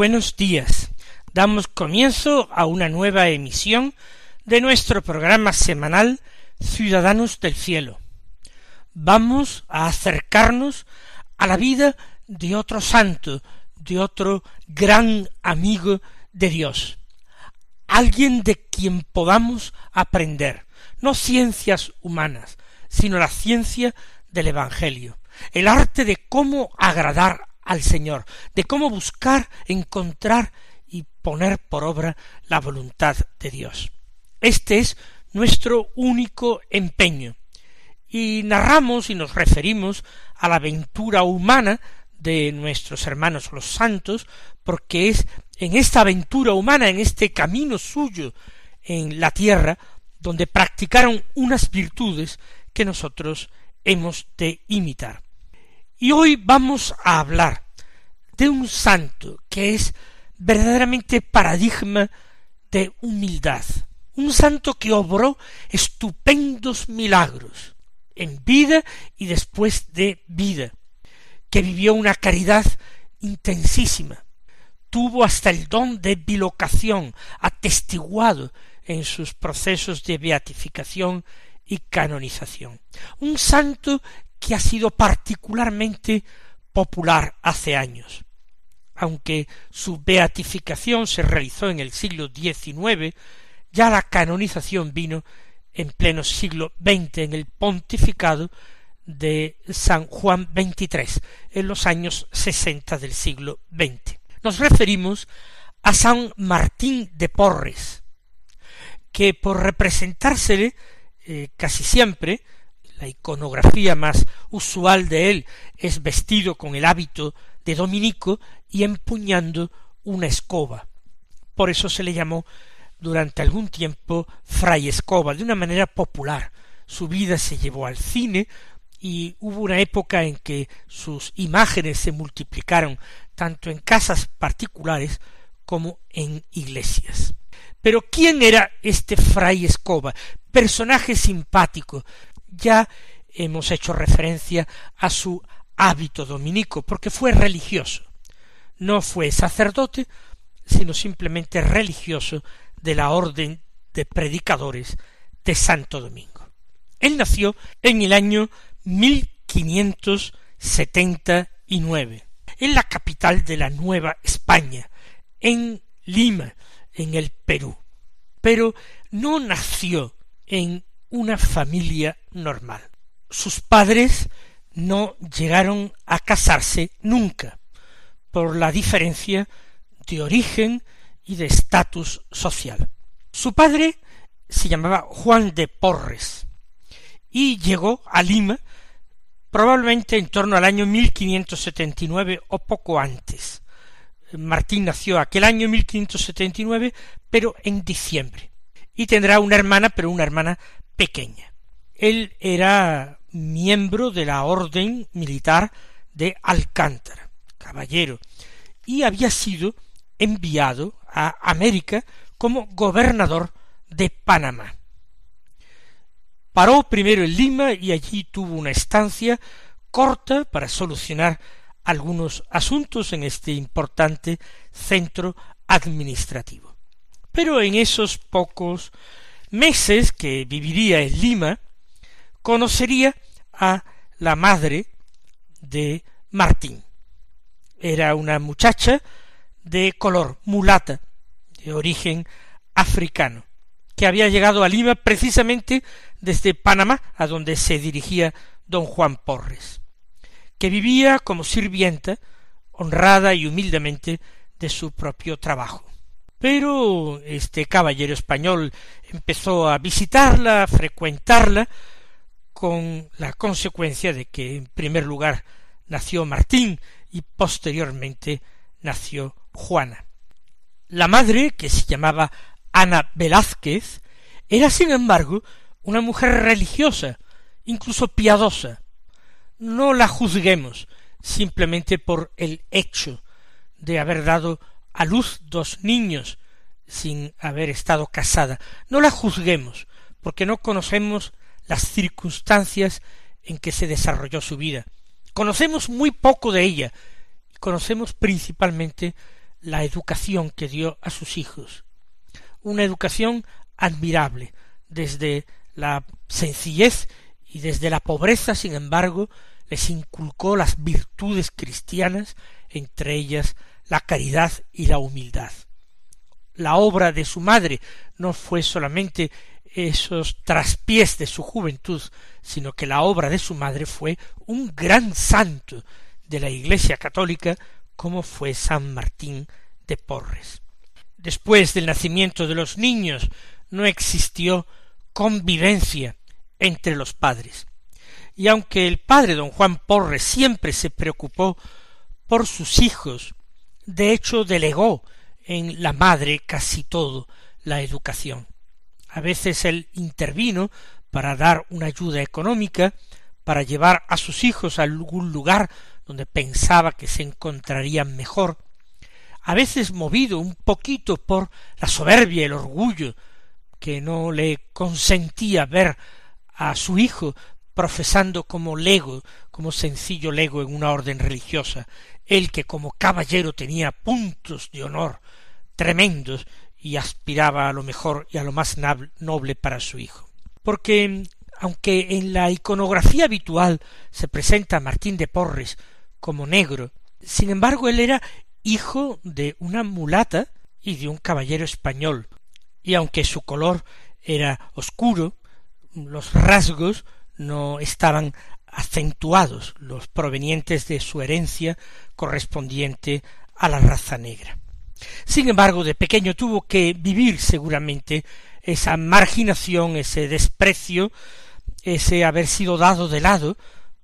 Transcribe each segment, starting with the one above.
Buenos días. Damos comienzo a una nueva emisión de nuestro programa semanal Ciudadanos del Cielo. Vamos a acercarnos a la vida de otro santo, de otro gran amigo de Dios, alguien de quien podamos aprender, no ciencias humanas, sino la ciencia del Evangelio, el arte de cómo agradar al Señor, de cómo buscar, encontrar y poner por obra la voluntad de Dios. Este es nuestro único empeño. Y narramos y nos referimos a la aventura humana de nuestros hermanos los santos, porque es en esta aventura humana, en este camino suyo en la tierra, donde practicaron unas virtudes que nosotros hemos de imitar. Y hoy vamos a hablar de un santo que es verdaderamente paradigma de humildad, un santo que obró estupendos milagros en vida y después de vida, que vivió una caridad intensísima, tuvo hasta el don de bilocación atestiguado en sus procesos de beatificación y canonización. Un santo que ha sido particularmente popular hace años. Aunque su beatificación se realizó en el siglo XIX, ya la canonización vino en pleno siglo XX en el pontificado de San Juan XXIII, en los años sesenta del siglo XX. Nos referimos a San Martín de Porres, que por representársele eh, casi siempre la iconografía más usual de él es vestido con el hábito de dominico y empuñando una escoba. Por eso se le llamó durante algún tiempo Fray Escoba, de una manera popular. Su vida se llevó al cine y hubo una época en que sus imágenes se multiplicaron tanto en casas particulares como en iglesias. Pero ¿quién era este Fray Escoba? Personaje simpático, ya hemos hecho referencia a su hábito dominico, porque fue religioso. No fue sacerdote, sino simplemente religioso de la orden de predicadores de Santo Domingo. Él nació en el año 1579, en la capital de la Nueva España, en Lima, en el Perú. Pero no nació en una familia normal. Sus padres no llegaron a casarse nunca, por la diferencia de origen y de estatus social. Su padre se llamaba Juan de Porres y llegó a Lima probablemente en torno al año 1579 o poco antes. Martín nació aquel año 1579, pero en diciembre. Y tendrá una hermana, pero una hermana pequeña. Él era miembro de la orden militar de Alcántara, caballero, y había sido enviado a América como gobernador de Panamá. Paró primero en Lima y allí tuvo una estancia corta para solucionar algunos asuntos en este importante centro administrativo. Pero en esos pocos meses que viviría en Lima, conocería a la madre de Martín. Era una muchacha de color mulata, de origen africano, que había llegado a Lima precisamente desde Panamá, a donde se dirigía don Juan Porres, que vivía como sirvienta, honrada y humildemente de su propio trabajo. Pero este caballero español empezó a visitarla, a frecuentarla, con la consecuencia de que en primer lugar nació Martín y posteriormente nació Juana. La madre, que se llamaba Ana Velázquez, era sin embargo una mujer religiosa, incluso piadosa. No la juzguemos simplemente por el hecho de haber dado a luz dos niños sin haber estado casada. No la juzguemos, porque no conocemos las circunstancias en que se desarrolló su vida. Conocemos muy poco de ella, conocemos principalmente la educación que dio a sus hijos. Una educación admirable, desde la sencillez y desde la pobreza, sin embargo, les inculcó las virtudes cristianas, entre ellas la caridad y la humildad. La obra de su madre no fue solamente esos traspiés de su juventud, sino que la obra de su madre fue un gran santo de la Iglesia católica como fue San Martín de Porres. Después del nacimiento de los niños no existió convivencia entre los padres. Y aunque el padre don Juan Porres siempre se preocupó por sus hijos, de hecho delegó en la madre casi todo la educación. A veces él intervino para dar una ayuda económica, para llevar a sus hijos a algún lugar donde pensaba que se encontrarían mejor, a veces movido un poquito por la soberbia y el orgullo que no le consentía ver a su hijo profesando como lego, como sencillo lego en una orden religiosa, él que como caballero tenía puntos de honor tremendos y aspiraba a lo mejor y a lo más noble para su hijo. Porque aunque en la iconografía habitual se presenta a Martín de Porres como negro, sin embargo él era hijo de una mulata y de un caballero español, y aunque su color era oscuro, los rasgos no estaban acentuados, los provenientes de su herencia correspondiente a la raza negra. Sin embargo, de pequeño tuvo que vivir seguramente esa marginación, ese desprecio, ese haber sido dado de lado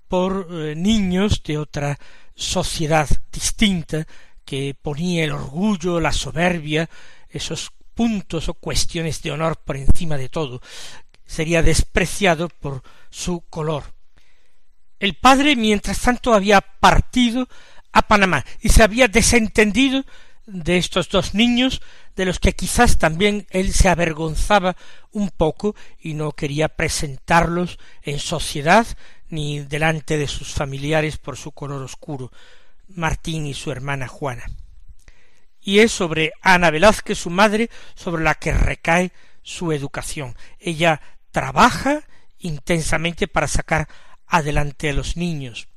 por eh, niños de otra sociedad distinta que ponía el orgullo, la soberbia, esos puntos o cuestiones de honor por encima de todo, sería despreciado por su color. El padre, mientras tanto, había partido a Panamá y se había desentendido de estos dos niños, de los que quizás también él se avergonzaba un poco y no quería presentarlos en sociedad ni delante de sus familiares por su color oscuro, Martín y su hermana Juana. Y es sobre Ana Velázquez, su madre, sobre la que recae su educación. Ella trabaja intensamente para sacar adelante a los niños,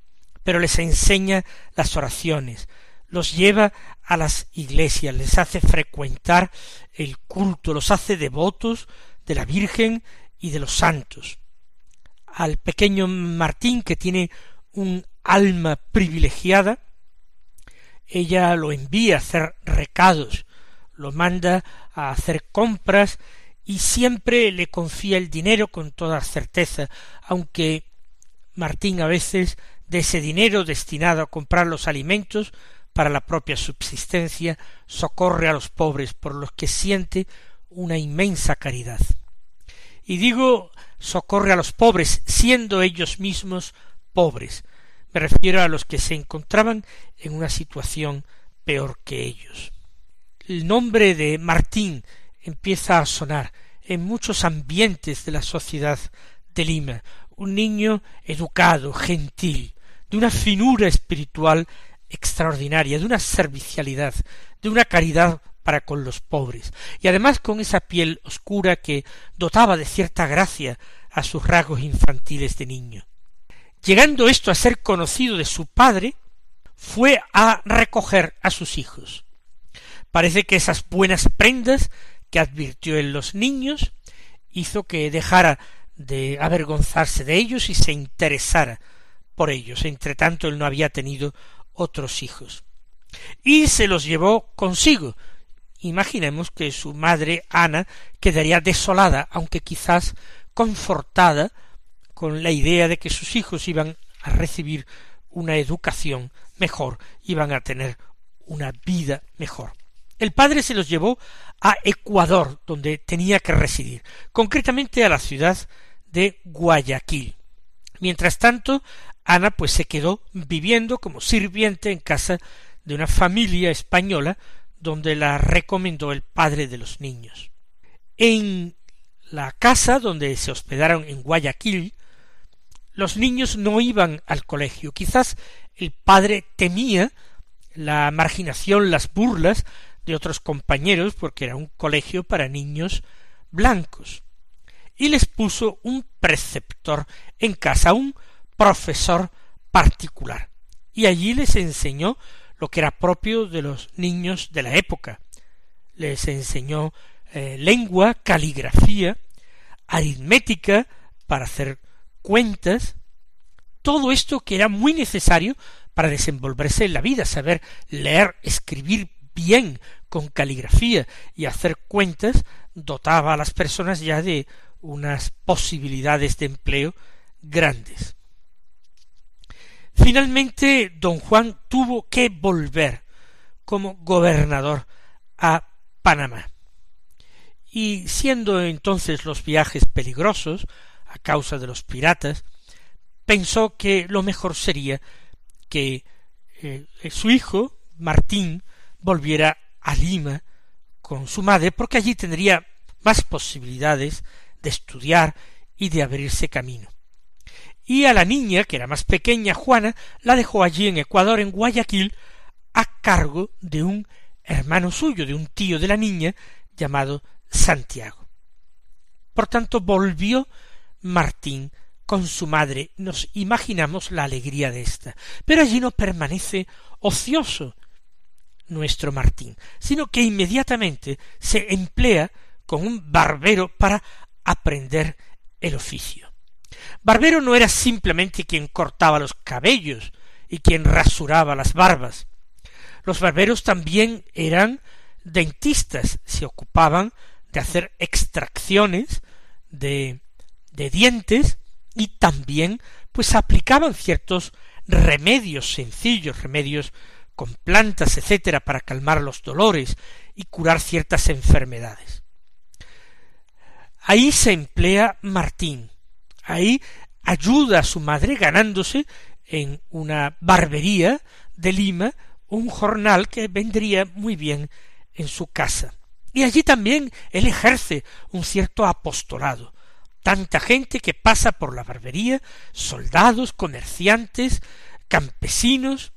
pero les enseña las oraciones, los lleva a las iglesias, les hace frecuentar el culto, los hace devotos de la Virgen y de los santos. Al pequeño Martín, que tiene un alma privilegiada, ella lo envía a hacer recados, lo manda a hacer compras y siempre le confía el dinero con toda certeza, aunque Martín a veces de ese dinero destinado a comprar los alimentos para la propia subsistencia, socorre a los pobres por los que siente una inmensa caridad. Y digo socorre a los pobres, siendo ellos mismos pobres. Me refiero a los que se encontraban en una situación peor que ellos. El nombre de Martín empieza a sonar en muchos ambientes de la sociedad de Lima, un niño educado, gentil, de una finura espiritual extraordinaria, de una servicialidad, de una caridad para con los pobres, y además con esa piel oscura que dotaba de cierta gracia a sus rasgos infantiles de niño. Llegando esto a ser conocido de su padre, fue a recoger a sus hijos. Parece que esas buenas prendas que advirtió en los niños hizo que dejara de avergonzarse de ellos y se interesara por ellos. Entre tanto, él no había tenido otros hijos. Y se los llevó consigo. Imaginemos que su madre Ana quedaría desolada, aunque quizás confortada con la idea de que sus hijos iban a recibir una educación mejor, iban a tener una vida mejor. El padre se los llevó a Ecuador, donde tenía que residir, concretamente a la ciudad de Guayaquil. Mientras tanto, Ana pues se quedó viviendo como sirviente en casa de una familia española donde la recomendó el padre de los niños. En la casa donde se hospedaron en Guayaquil, los niños no iban al colegio. Quizás el padre temía la marginación, las burlas de otros compañeros, porque era un colegio para niños blancos. Y les puso un preceptor en casa, un profesor particular. Y allí les enseñó lo que era propio de los niños de la época. Les enseñó eh, lengua, caligrafía, aritmética para hacer cuentas, todo esto que era muy necesario para desenvolverse en la vida, saber leer, escribir bien con caligrafía y hacer cuentas, dotaba a las personas ya de unas posibilidades de empleo grandes. Finalmente, don Juan tuvo que volver como gobernador a Panamá. Y siendo entonces los viajes peligrosos, a causa de los piratas, pensó que lo mejor sería que eh, su hijo, Martín, volviera a Lima con su madre, porque allí tendría más posibilidades de estudiar y de abrirse camino y a la niña, que era más pequeña, Juana, la dejó allí en Ecuador, en Guayaquil, a cargo de un hermano suyo, de un tío de la niña, llamado Santiago. Por tanto, volvió Martín con su madre. Nos imaginamos la alegría de ésta. Pero allí no permanece ocioso nuestro Martín, sino que inmediatamente se emplea con un barbero para aprender el oficio. Barbero no era simplemente quien cortaba los cabellos y quien rasuraba las barbas. Los barberos también eran dentistas, se ocupaban de hacer extracciones de, de dientes y también pues aplicaban ciertos remedios sencillos, remedios con plantas, etcétera, para calmar los dolores y curar ciertas enfermedades. Ahí se emplea Martín, Ahí ayuda a su madre ganándose en una barbería de Lima un jornal que vendría muy bien en su casa. Y allí también él ejerce un cierto apostolado. Tanta gente que pasa por la barbería, soldados, comerciantes, campesinos,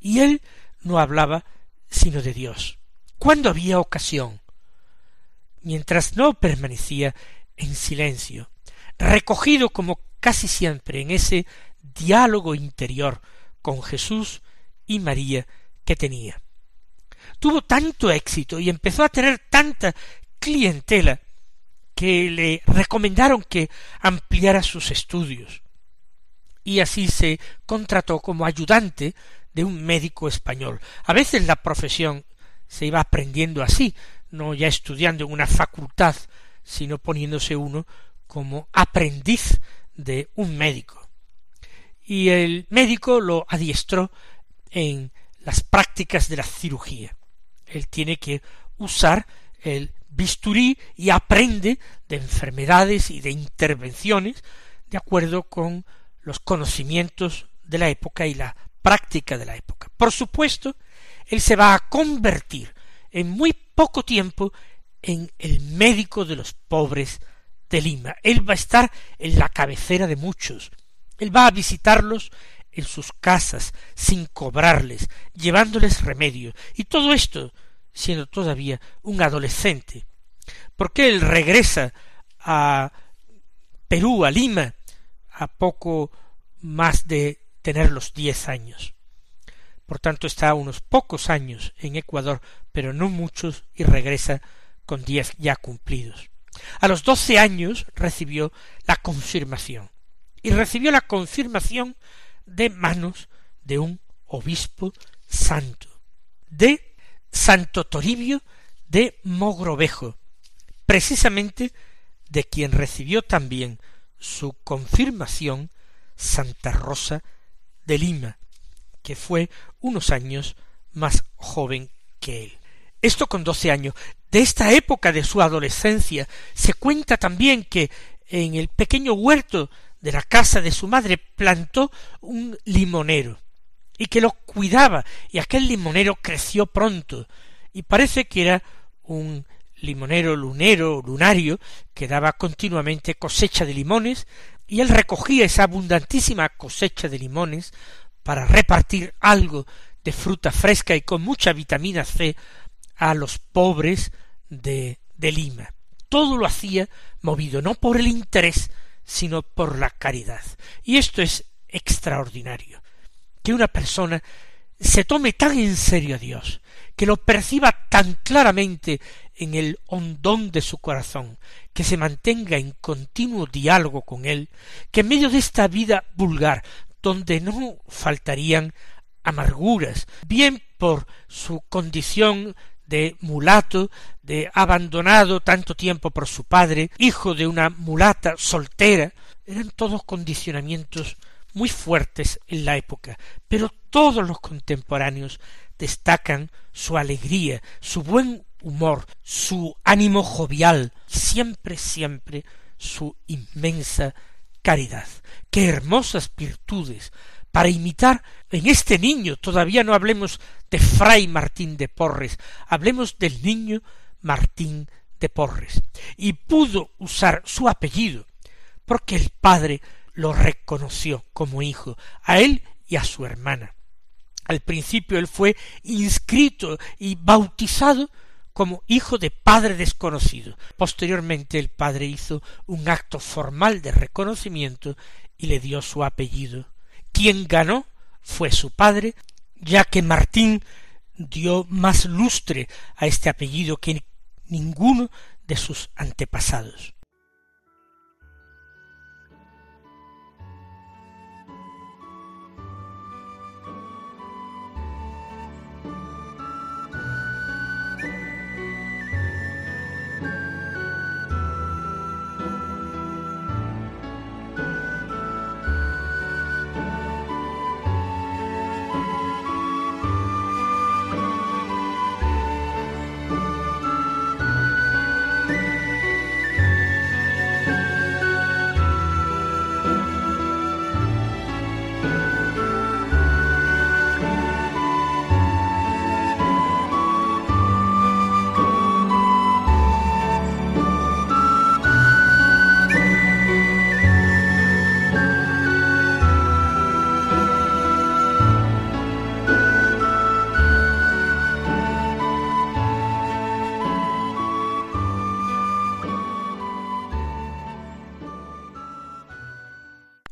y él no hablaba sino de Dios. Cuando había ocasión, mientras no permanecía en silencio, recogido como casi siempre en ese diálogo interior con Jesús y María que tenía. Tuvo tanto éxito y empezó a tener tanta clientela que le recomendaron que ampliara sus estudios. Y así se contrató como ayudante de un médico español. A veces la profesión se iba aprendiendo así, no ya estudiando en una facultad, sino poniéndose uno como aprendiz de un médico. Y el médico lo adiestró en las prácticas de la cirugía. Él tiene que usar el bisturí y aprende de enfermedades y de intervenciones de acuerdo con los conocimientos de la época y la práctica de la época. Por supuesto, él se va a convertir en muy poco tiempo en el médico de los pobres de Lima. Él va a estar en la cabecera de muchos. Él va a visitarlos en sus casas, sin cobrarles, llevándoles remedio, y todo esto siendo todavía un adolescente. Porque él regresa a Perú, a Lima, a poco más de tener los diez años. Por tanto está unos pocos años en Ecuador, pero no muchos, y regresa con diez ya cumplidos. A los doce años recibió la confirmación y recibió la confirmación de manos de un obispo santo, de Santo Toribio de Mogrovejo, precisamente de quien recibió también su confirmación Santa Rosa de Lima, que fue unos años más joven que él. Esto con doce años. De esta época de su adolescencia se cuenta también que en el pequeño huerto de la casa de su madre plantó un limonero y que lo cuidaba y aquel limonero creció pronto y parece que era un limonero lunero, lunario, que daba continuamente cosecha de limones, y él recogía esa abundantísima cosecha de limones para repartir algo de fruta fresca y con mucha vitamina C a los pobres de, de Lima. Todo lo hacía movido no por el interés, sino por la caridad. Y esto es extraordinario. Que una persona se tome tan en serio a Dios, que lo perciba tan claramente en el hondón de su corazón, que se mantenga en continuo diálogo con él, que en medio de esta vida vulgar, donde no faltarían amarguras, bien por su condición de mulato, de abandonado tanto tiempo por su padre, hijo de una mulata soltera, eran todos condicionamientos muy fuertes en la época, pero todos los contemporáneos destacan su alegría, su buen humor, su ánimo jovial, siempre, siempre su inmensa caridad. Qué hermosas virtudes para imitar en este niño, todavía no hablemos de Fray Martín de Porres, hablemos del niño Martín de Porres. Y pudo usar su apellido, porque el padre lo reconoció como hijo, a él y a su hermana. Al principio él fue inscrito y bautizado como hijo de padre desconocido. Posteriormente el padre hizo un acto formal de reconocimiento y le dio su apellido. Quien ganó fue su padre, ya que Martín dio más lustre a este apellido que ninguno de sus antepasados.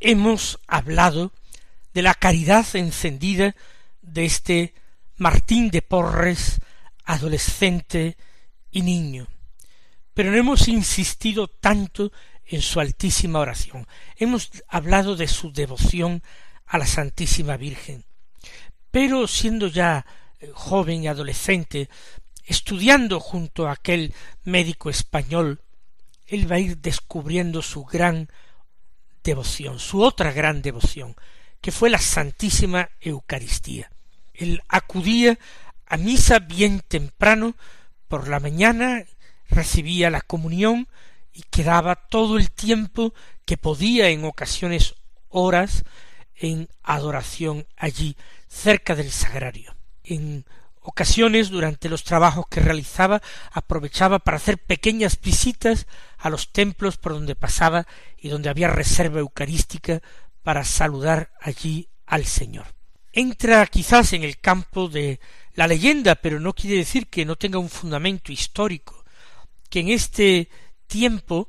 Hemos hablado de la caridad encendida de este Martín de Porres, adolescente y niño. Pero no hemos insistido tanto en su altísima oración. Hemos hablado de su devoción a la Santísima Virgen. Pero siendo ya eh, joven y adolescente, estudiando junto a aquel médico español, él va a ir descubriendo su gran devoción, su otra gran devoción, que fue la Santísima Eucaristía. Él acudía a misa bien temprano por la mañana, recibía la comunión y quedaba todo el tiempo que podía en ocasiones horas en adoración allí cerca del sagrario. En ocasiones durante los trabajos que realizaba aprovechaba para hacer pequeñas visitas a los templos por donde pasaba y donde había reserva eucarística para saludar allí al Señor. Entra quizás en el campo de la leyenda, pero no quiere decir que no tenga un fundamento histórico, que en este tiempo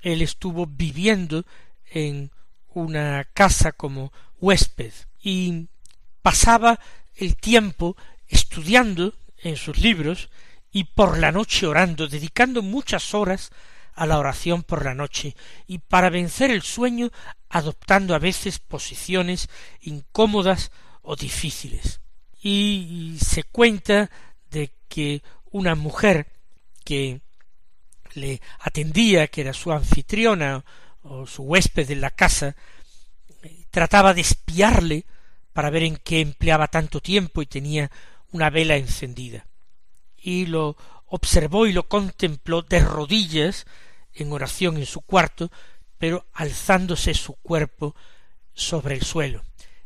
él estuvo viviendo en una casa como huésped y pasaba el tiempo estudiando en sus libros y por la noche orando, dedicando muchas horas a la oración por la noche y para vencer el sueño adoptando a veces posiciones incómodas o difíciles. Y se cuenta de que una mujer que le atendía, que era su anfitriona o su huésped en la casa, trataba de espiarle para ver en qué empleaba tanto tiempo y tenía una vela encendida. Y lo observó y lo contempló de rodillas en oración en su cuarto, pero alzándose su cuerpo sobre el suelo.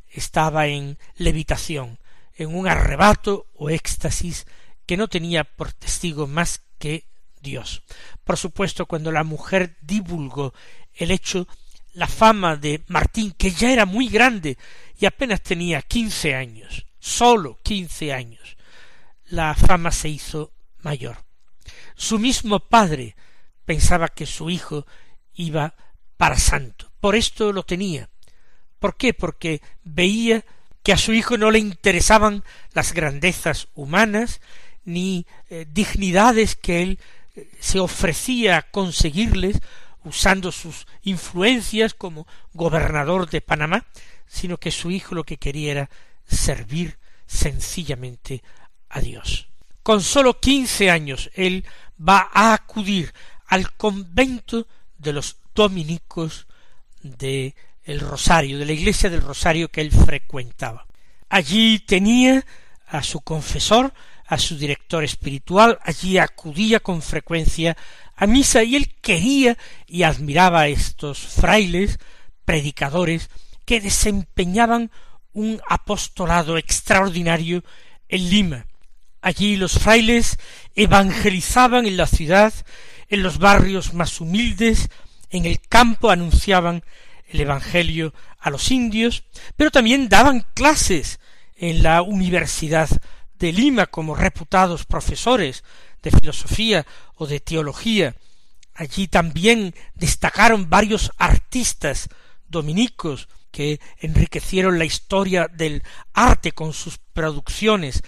Estaba en levitación, en un arrebato o éxtasis que no tenía por testigo más que Dios. Por supuesto, cuando la mujer divulgó el hecho, la fama de Martín, que ya era muy grande y apenas tenía quince años, sólo quince años, la fama se hizo mayor. Su mismo padre pensaba que su hijo iba para santo. Por esto lo tenía. ¿Por qué? Porque veía que a su hijo no le interesaban las grandezas humanas ni eh, dignidades que él eh, se ofrecía a conseguirles usando sus influencias como gobernador de Panamá, sino que su hijo lo que quería era servir sencillamente a Dios. Con sólo quince años él va a acudir al convento de los dominicos de el Rosario, de la iglesia del Rosario que él frecuentaba. Allí tenía a su confesor, a su director espiritual, allí acudía con frecuencia a misa y él quería y admiraba a estos frailes, predicadores, que desempeñaban un apostolado extraordinario en Lima. Allí los frailes evangelizaban en la ciudad, en los barrios más humildes, en el campo anunciaban el Evangelio a los indios, pero también daban clases en la Universidad de Lima como reputados profesores de filosofía o de teología. Allí también destacaron varios artistas dominicos que enriquecieron la historia del arte con sus producciones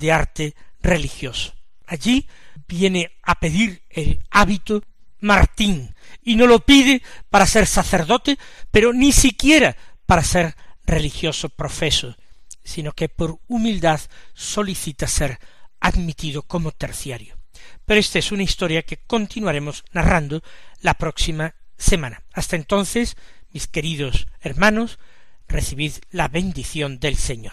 de arte religioso. Allí viene a pedir el hábito Martín, y no lo pide para ser sacerdote, pero ni siquiera para ser religioso profeso, sino que por humildad solicita ser admitido como terciario. Pero esta es una historia que continuaremos narrando la próxima semana. Hasta entonces, mis queridos hermanos, recibid la bendición del Señor.